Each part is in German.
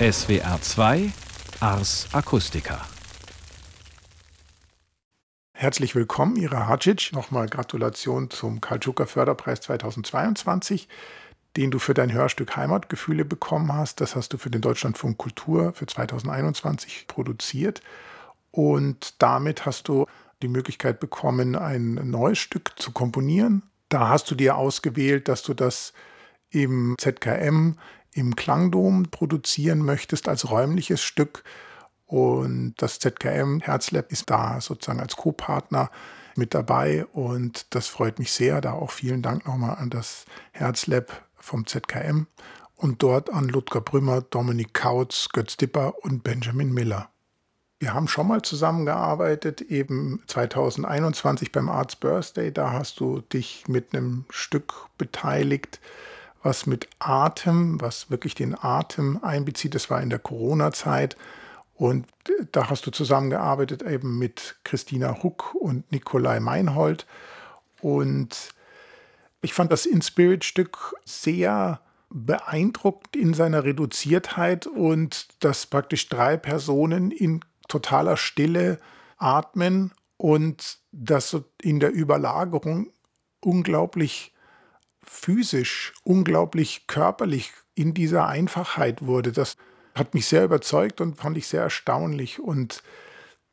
SWR 2 Ars Acustica. Herzlich willkommen, Ira Hadjic. Nochmal Gratulation zum Karl Förderpreis 2022, den du für dein Hörstück Heimatgefühle bekommen hast. Das hast du für den Deutschlandfunk Kultur für 2021 produziert. Und damit hast du die Möglichkeit bekommen, ein neues Stück zu komponieren. Da hast du dir ausgewählt, dass du das im ZKM im Klangdom produzieren möchtest als räumliches Stück. Und das ZKM Herzlab ist da sozusagen als Co-Partner mit dabei und das freut mich sehr. Da auch vielen Dank nochmal an das Herzlab vom ZKM und dort an Ludger Brümmer, Dominik Kautz, Götz Dipper und Benjamin Miller. Wir haben schon mal zusammengearbeitet, eben 2021 beim Arts Birthday. Da hast du dich mit einem Stück beteiligt, was mit Atem, was wirklich den Atem einbezieht. Das war in der Corona-Zeit. Und da hast du zusammengearbeitet eben mit Christina Huck und Nikolai Meinhold. Und ich fand das In-Spirit-Stück sehr beeindruckend in seiner Reduziertheit und dass praktisch drei Personen in totaler Stille atmen und das in der Überlagerung unglaublich physisch, unglaublich körperlich in dieser Einfachheit wurde. Das hat mich sehr überzeugt und fand ich sehr erstaunlich. Und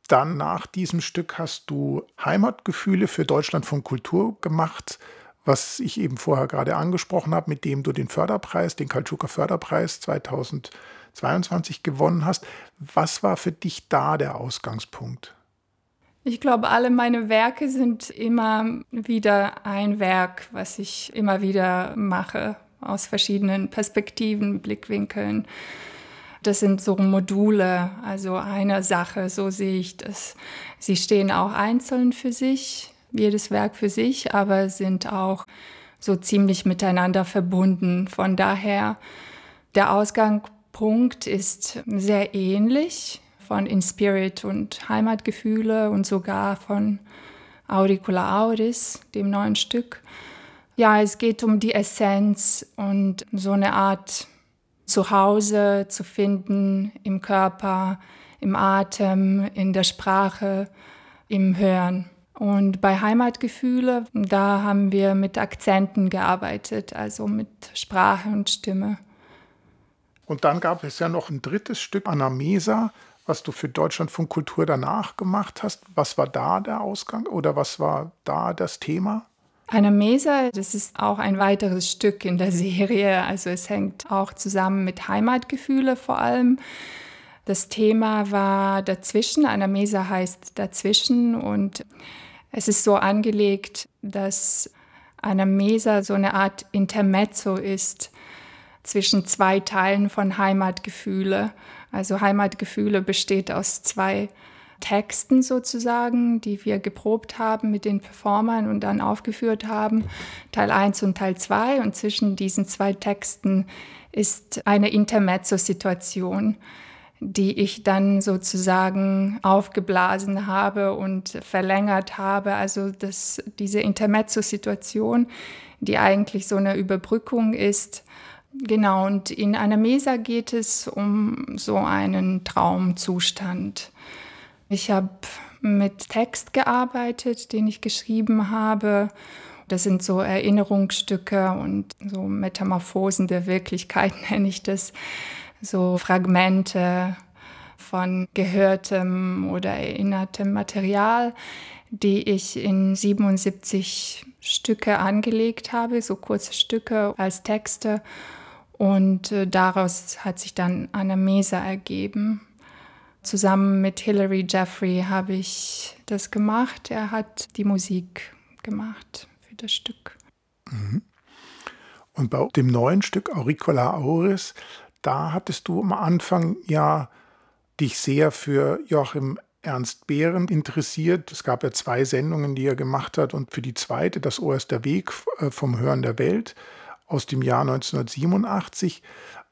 dann nach diesem Stück hast du Heimatgefühle für Deutschland von Kultur gemacht, was ich eben vorher gerade angesprochen habe, mit dem du den Förderpreis, den Kaltschuker Förderpreis 2022 gewonnen hast. Was war für dich da der Ausgangspunkt? Ich glaube, alle meine Werke sind immer wieder ein Werk, was ich immer wieder mache, aus verschiedenen Perspektiven, Blickwinkeln. Das sind so Module, also eine Sache, so sehe ich das. Sie stehen auch einzeln für sich, jedes Werk für sich, aber sind auch so ziemlich miteinander verbunden. Von daher, der Ausgangspunkt ist sehr ähnlich von In Spirit und Heimatgefühle und sogar von Auricula Auris, dem neuen Stück. Ja, es geht um die Essenz und so eine Art Zuhause zu finden im Körper, im Atem, in der Sprache, im Hören. Und bei Heimatgefühle, da haben wir mit Akzenten gearbeitet, also mit Sprache und Stimme. Und dann gab es ja noch ein drittes Stück, Anamesa, was du für Deutschlandfunk Kultur danach gemacht hast. Was war da der Ausgang oder was war da das Thema? Eine Mesa, das ist auch ein weiteres Stück in der Serie. Also es hängt auch zusammen mit Heimatgefühle vor allem. Das Thema war dazwischen. Eine Mesa heißt dazwischen und es ist so angelegt, dass eine Mesa so eine Art Intermezzo ist zwischen zwei Teilen von Heimatgefühle. Also Heimatgefühle besteht aus zwei Texten sozusagen, die wir geprobt haben mit den Performern und dann aufgeführt haben, Teil 1 und Teil 2. Und zwischen diesen zwei Texten ist eine Intermezzo-Situation, die ich dann sozusagen aufgeblasen habe und verlängert habe. Also das, diese Intermezzo-Situation, die eigentlich so eine Überbrückung ist, Genau, und in einer Mesa geht es um so einen Traumzustand. Ich habe mit Text gearbeitet, den ich geschrieben habe. Das sind so Erinnerungsstücke und so Metamorphosen der Wirklichkeit nenne ich das. So Fragmente von gehörtem oder erinnertem Material, die ich in 77 Stücke angelegt habe, so kurze Stücke als Texte und äh, daraus hat sich dann eine Mesa ergeben. Zusammen mit Hilary Jeffrey habe ich das gemacht. Er hat die Musik gemacht für das Stück. Mhm. Und bei dem neuen Stück Auricola Auris, da hattest du am Anfang ja dich sehr für Joachim Ernst Behren interessiert. Es gab ja zwei Sendungen, die er gemacht hat und für die zweite, das Ohr ist der Weg äh, vom Hören der Welt, aus dem Jahr 1987.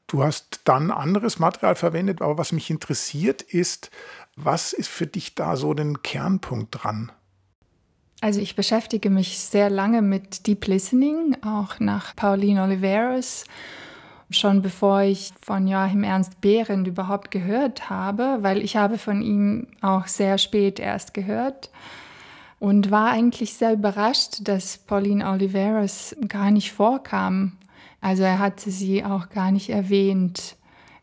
Du hast dann anderes Material verwendet, aber was mich interessiert ist, was ist für dich da so den Kernpunkt dran? Also ich beschäftige mich sehr lange mit Deep Listening, auch nach Pauline Oliveros. schon bevor ich von Joachim Ernst Behrendt überhaupt gehört habe, weil ich habe von ihm auch sehr spät erst gehört und war eigentlich sehr überrascht, dass Pauline Oliveras gar nicht vorkam. Also er hatte sie auch gar nicht erwähnt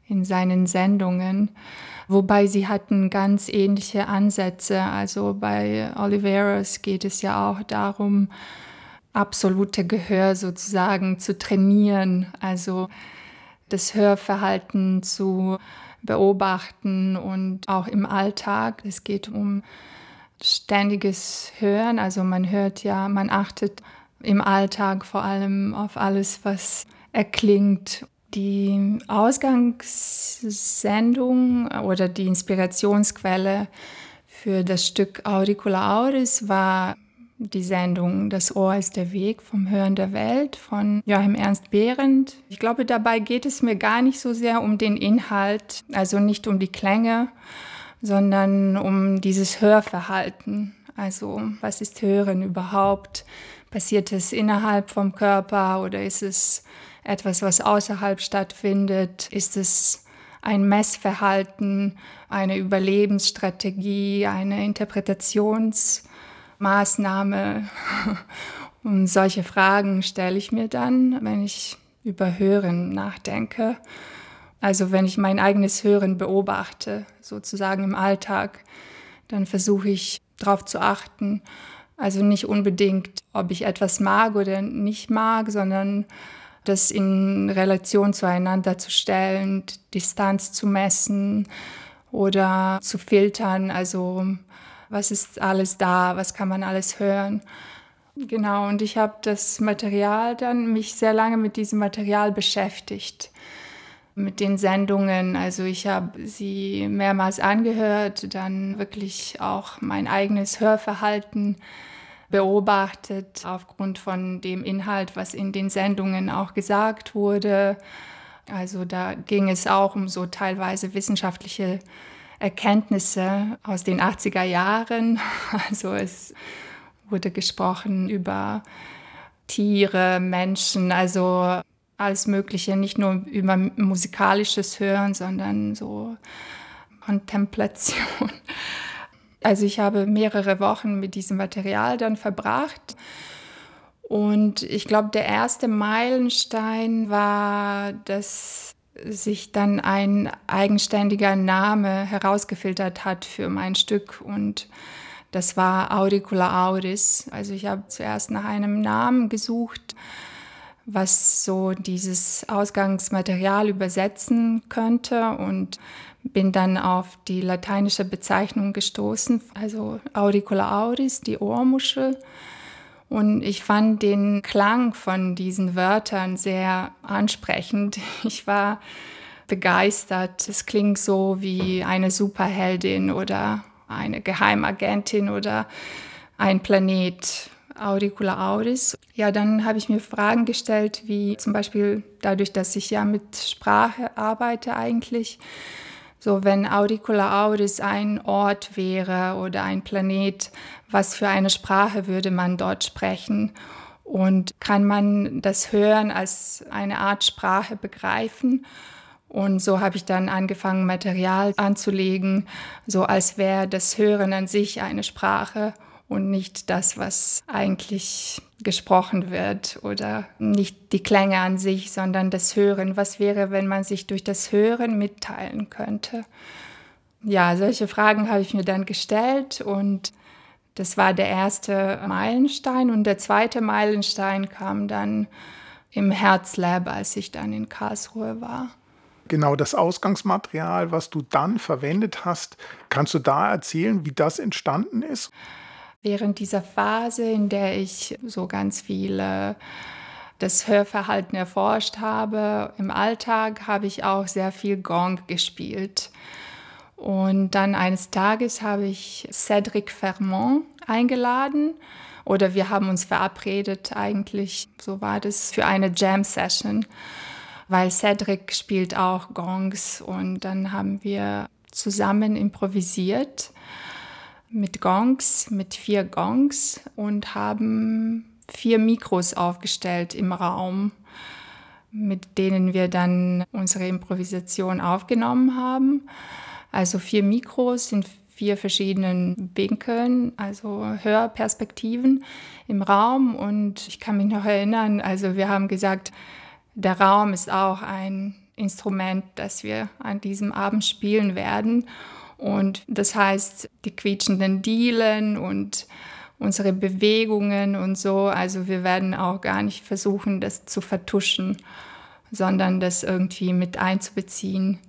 in seinen Sendungen, wobei sie hatten ganz ähnliche Ansätze. Also bei Oliveras geht es ja auch darum, absolute Gehör sozusagen zu trainieren, also das Hörverhalten zu beobachten und auch im Alltag. Es geht um ständiges Hören, also man hört ja, man achtet im Alltag vor allem auf alles, was erklingt. Die Ausgangssendung oder die Inspirationsquelle für das Stück Auricula Auris war die Sendung Das Ohr ist der Weg vom Hören der Welt von Joachim Ernst Behrendt. Ich glaube, dabei geht es mir gar nicht so sehr um den Inhalt, also nicht um die Klänge, sondern um dieses Hörverhalten. Also was ist Hören überhaupt? Passiert es innerhalb vom Körper oder ist es etwas, was außerhalb stattfindet? Ist es ein Messverhalten, eine Überlebensstrategie, eine Interpretations- Maßnahme? Und solche Fragen stelle ich mir dann, wenn ich über Hören nachdenke. Also wenn ich mein eigenes Hören beobachte, sozusagen im Alltag, dann versuche ich darauf zu achten. Also nicht unbedingt, ob ich etwas mag oder nicht mag, sondern das in Relation zueinander zu stellen, Distanz zu messen oder zu filtern. Also was ist alles da, was kann man alles hören. Genau, und ich habe das Material dann, mich sehr lange mit diesem Material beschäftigt, mit den Sendungen. Also ich habe sie mehrmals angehört, dann wirklich auch mein eigenes Hörverhalten beobachtet aufgrund von dem Inhalt, was in den Sendungen auch gesagt wurde. Also da ging es auch um so teilweise wissenschaftliche Erkenntnisse aus den 80er Jahren. Also es wurde gesprochen über Tiere, Menschen, also alles Mögliche, nicht nur über musikalisches Hören, sondern so Kontemplation. Also ich habe mehrere Wochen mit diesem Material dann verbracht. Und ich glaube, der erste Meilenstein war, dass sich dann ein eigenständiger Name herausgefiltert hat für mein Stück und das war Auricula Auris. Also ich habe zuerst nach einem Namen gesucht, was so dieses Ausgangsmaterial übersetzen könnte und bin dann auf die lateinische Bezeichnung gestoßen, also Auricula Auris, die Ohrmuschel. Und ich fand den Klang von diesen Wörtern sehr ansprechend. Ich war begeistert. Es klingt so wie eine Superheldin oder eine Geheimagentin oder ein Planet. Auricula Auris. Ja, dann habe ich mir Fragen gestellt, wie zum Beispiel dadurch, dass ich ja mit Sprache arbeite eigentlich, so, wenn Auricula Auris ein Ort wäre oder ein Planet, was für eine Sprache würde man dort sprechen? Und kann man das Hören als eine Art Sprache begreifen? Und so habe ich dann angefangen, Material anzulegen, so als wäre das Hören an sich eine Sprache und nicht das, was eigentlich gesprochen wird oder nicht die Klänge an sich, sondern das Hören. Was wäre, wenn man sich durch das Hören mitteilen könnte? Ja, solche Fragen habe ich mir dann gestellt und das war der erste Meilenstein und der zweite Meilenstein kam dann im Herzlab, als ich dann in Karlsruhe war. Genau das Ausgangsmaterial, was du dann verwendet hast, kannst du da erzählen, wie das entstanden ist? Während dieser Phase, in der ich so ganz viele das Hörverhalten erforscht habe im Alltag, habe ich auch sehr viel Gong gespielt. Und dann eines Tages habe ich Cédric Fermont eingeladen oder wir haben uns verabredet eigentlich, so war das, für eine Jam-Session, weil Cédric spielt auch Gongs und dann haben wir zusammen improvisiert mit Gongs, mit vier Gongs und haben vier Mikros aufgestellt im Raum. mit denen wir dann unsere Improvisation aufgenommen haben. Also vier Mikros in vier verschiedenen Winkeln, also Hörperspektiven im Raum. Und ich kann mich noch erinnern, also wir haben gesagt, der Raum ist auch ein Instrument, das wir an diesem Abend spielen werden. Und das heißt, die quietschenden Dielen und unsere Bewegungen und so. Also wir werden auch gar nicht versuchen, das zu vertuschen, sondern das irgendwie mit einzubeziehen.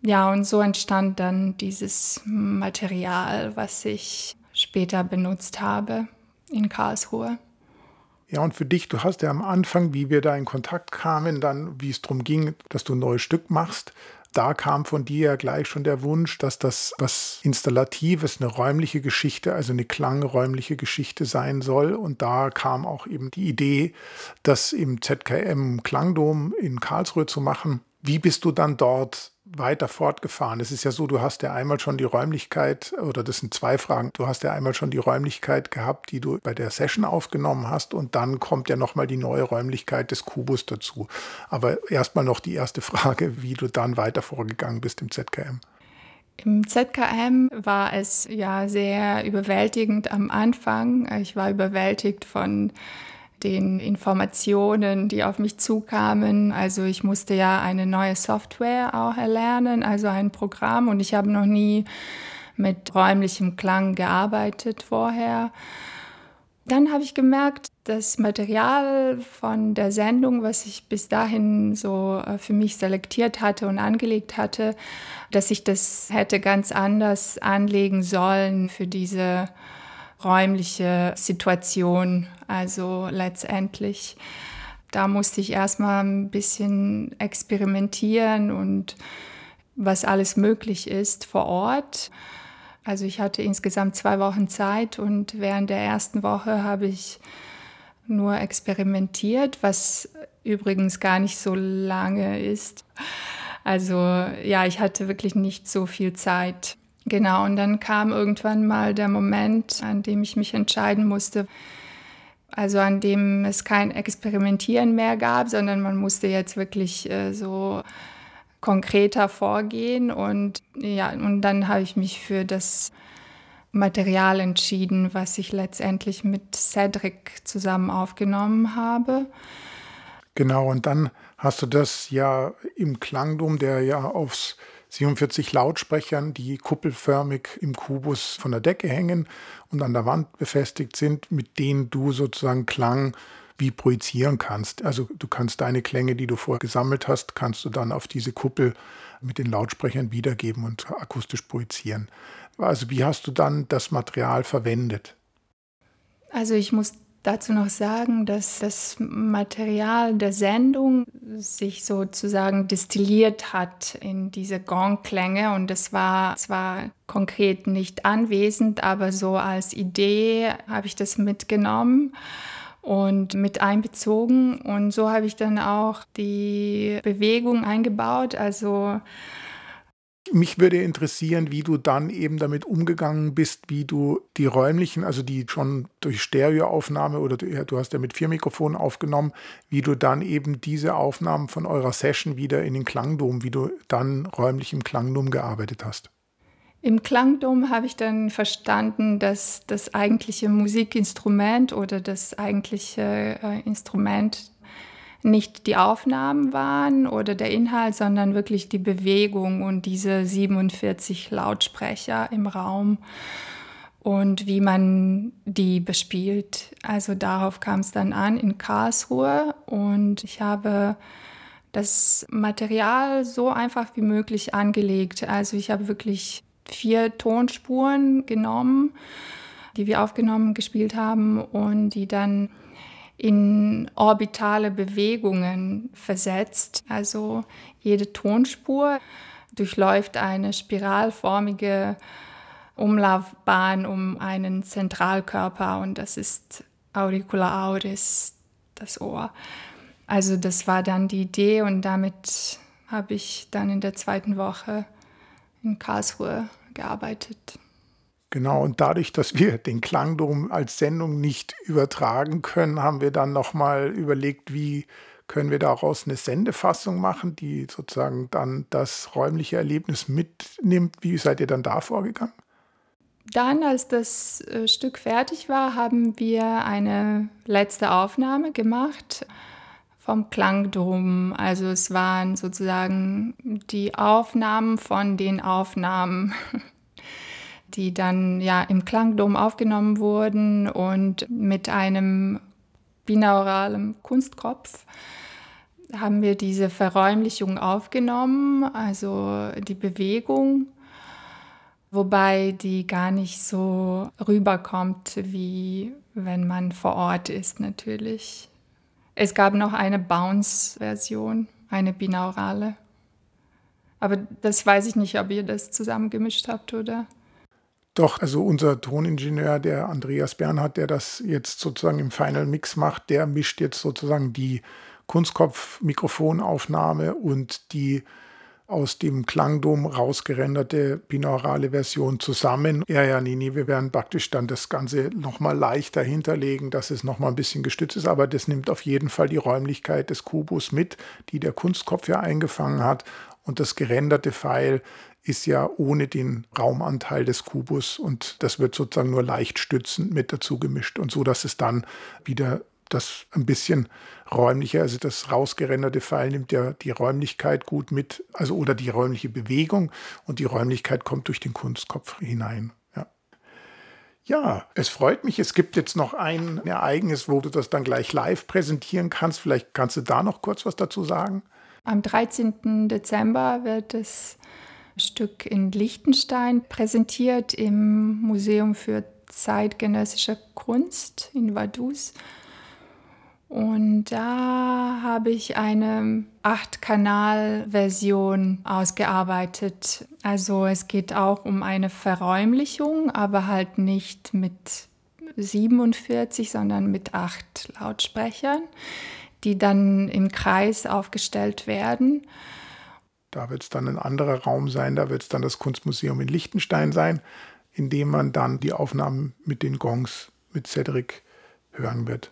Ja, und so entstand dann dieses Material, was ich später benutzt habe in Karlsruhe. Ja, und für dich, du hast ja am Anfang, wie wir da in Kontakt kamen, dann, wie es darum ging, dass du ein neues Stück machst, da kam von dir ja gleich schon der Wunsch, dass das was Installatives, eine räumliche Geschichte, also eine klangräumliche Geschichte sein soll. Und da kam auch eben die Idee, das im ZKM Klangdom in Karlsruhe zu machen. Wie bist du dann dort weiter fortgefahren? Es ist ja so, du hast ja einmal schon die Räumlichkeit, oder das sind zwei Fragen, du hast ja einmal schon die Räumlichkeit gehabt, die du bei der Session aufgenommen hast und dann kommt ja nochmal die neue Räumlichkeit des Kubus dazu. Aber erstmal noch die erste Frage, wie du dann weiter vorgegangen bist im ZKM. Im ZKM war es ja sehr überwältigend am Anfang. Ich war überwältigt von den Informationen, die auf mich zukamen. Also ich musste ja eine neue Software auch erlernen, also ein Programm und ich habe noch nie mit räumlichem Klang gearbeitet vorher. Dann habe ich gemerkt, das Material von der Sendung, was ich bis dahin so äh, für mich selektiert hatte und angelegt hatte, dass ich das hätte ganz anders anlegen sollen für diese räumliche Situation. Also letztendlich, da musste ich erstmal ein bisschen experimentieren und was alles möglich ist vor Ort. Also ich hatte insgesamt zwei Wochen Zeit und während der ersten Woche habe ich nur experimentiert, was übrigens gar nicht so lange ist. Also ja, ich hatte wirklich nicht so viel Zeit. Genau, und dann kam irgendwann mal der Moment, an dem ich mich entscheiden musste, also an dem es kein Experimentieren mehr gab, sondern man musste jetzt wirklich äh, so konkreter vorgehen. Und ja, und dann habe ich mich für das Material entschieden, was ich letztendlich mit Cedric zusammen aufgenommen habe. Genau, und dann hast du das ja im Klangdom, der ja aufs 47 Lautsprechern, die kuppelförmig im Kubus von der Decke hängen und an der Wand befestigt sind, mit denen du sozusagen Klang wie projizieren kannst. Also du kannst deine Klänge, die du vorher gesammelt hast, kannst du dann auf diese Kuppel mit den Lautsprechern wiedergeben und akustisch projizieren. Also wie hast du dann das Material verwendet? Also ich muss dazu noch sagen, dass das Material der Sendung sich sozusagen destilliert hat in diese Gongklänge. Und das war zwar konkret nicht anwesend, aber so als Idee habe ich das mitgenommen und mit einbezogen. Und so habe ich dann auch die Bewegung eingebaut, also mich würde interessieren, wie du dann eben damit umgegangen bist, wie du die räumlichen, also die schon durch Stereoaufnahme oder du, hast ja mit vier Mikrofonen aufgenommen, wie du dann eben diese Aufnahmen von eurer Session wieder in den Klangdom, wie du dann räumlich im Klangdom gearbeitet hast. Im Klangdom habe ich dann verstanden, dass das eigentliche Musikinstrument oder das eigentliche äh, Instrument nicht die Aufnahmen waren oder der Inhalt, sondern wirklich die Bewegung und diese 47 Lautsprecher im Raum und wie man die bespielt. Also darauf kam es dann an in Karlsruhe und ich habe das Material so einfach wie möglich angelegt. Also ich habe wirklich vier Tonspuren genommen, die wir aufgenommen gespielt haben und die dann in orbitale Bewegungen versetzt. Also jede Tonspur durchläuft eine spiralförmige Umlaufbahn um einen Zentralkörper und das ist Auricula auris, das Ohr. Also das war dann die Idee und damit habe ich dann in der zweiten Woche in Karlsruhe gearbeitet. Genau, und dadurch, dass wir den Klangdom als Sendung nicht übertragen können, haben wir dann nochmal überlegt, wie Können wir daraus eine Sendefassung machen, die sozusagen dann das räumliche Erlebnis mitnimmt? Wie seid ihr dann da vorgegangen? Dann, als das äh, Stück fertig war, haben wir eine letzte Aufnahme gemacht vom Klangdom. Also es waren sozusagen die Aufnahmen von den Aufnahmen, die dann ja im Klangdom aufgenommen wurden und mit einem binauralen Kunstkopf haben wir diese Verräumlichung aufgenommen, also die Bewegung wobei die gar nicht so rüberkommt, wie wenn man vor Ort ist natürlich. Es gab noch eine Bounce-Version, eine binaurale. Aber das weiß ich nicht, ob ihr das zusammengemischt habt oder. Doch, also unser Toningenieur, der Andreas Bernhard, der das jetzt sozusagen im Final Mix macht, der mischt jetzt sozusagen die Kunstkopf-Mikrofonaufnahme und die aus dem Klangdom rausgerenderte binaurale Version zusammen. Ja, ja, nee, nee, wir werden praktisch dann das Ganze nochmal leichter hinterlegen, dass es nochmal ein bisschen gestützt ist, aber das nimmt auf jeden Fall die Räumlichkeit des Kubus mit, die der Kunstkopf ja eingefangen hat. Und das gerenderte Pfeil ist ja ohne den Raumanteil des Kubus und das wird sozusagen nur leicht stützend mit dazu gemischt und so, dass es dann wieder das ein bisschen räumlicher, also das rausgerenderte Pfeil nimmt ja die Räumlichkeit gut mit, also oder die räumliche Bewegung und die Räumlichkeit kommt durch den Kunstkopf hinein. Ja. Ja, es freut mich. Es gibt jetzt noch ein Ereignis, wo du das dann gleich live präsentieren kannst. Vielleicht kannst du da noch kurz was dazu sagen. Am 13. Dezember wird das Stück in Liechtenstein präsentiert im Museum für zeitgenössische Kunst in Vaduz. Und da habe ich eine 8-Kanal-Version ausgearbeitet. Also es geht auch um eine Verräumlichung, aber halt nicht mit 47, sondern mit acht Lautsprechern, die dann im Kreis aufgestellt werden. Da wird es dann ein anderer Raum sein, da wird es dann das Kunstmuseum in Liechtenstein sein, in dem man dann die Aufnahmen mit den Gongs mit Cedric hören wird.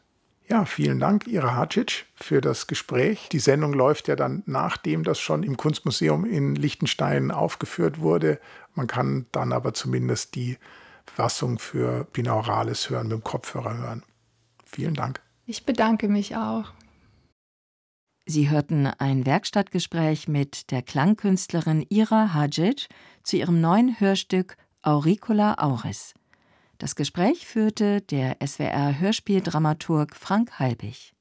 Ja, vielen Dank, Ira Hacic, für das Gespräch. Die Sendung läuft ja dann, nachdem das schon im Kunstmuseum in Liechtenstein aufgeführt wurde. Man kann dann aber zumindest die Fassung für Binaurales hören, mit dem Kopfhörer hören. Vielen Dank. Ich bedanke mich auch. Sie hörten ein Werkstattgespräch mit der Klangkünstlerin Ira Hadzic zu ihrem neuen Hörstück Auricula Auris. Das Gespräch führte der SWR Hörspieldramaturg Frank Halbig.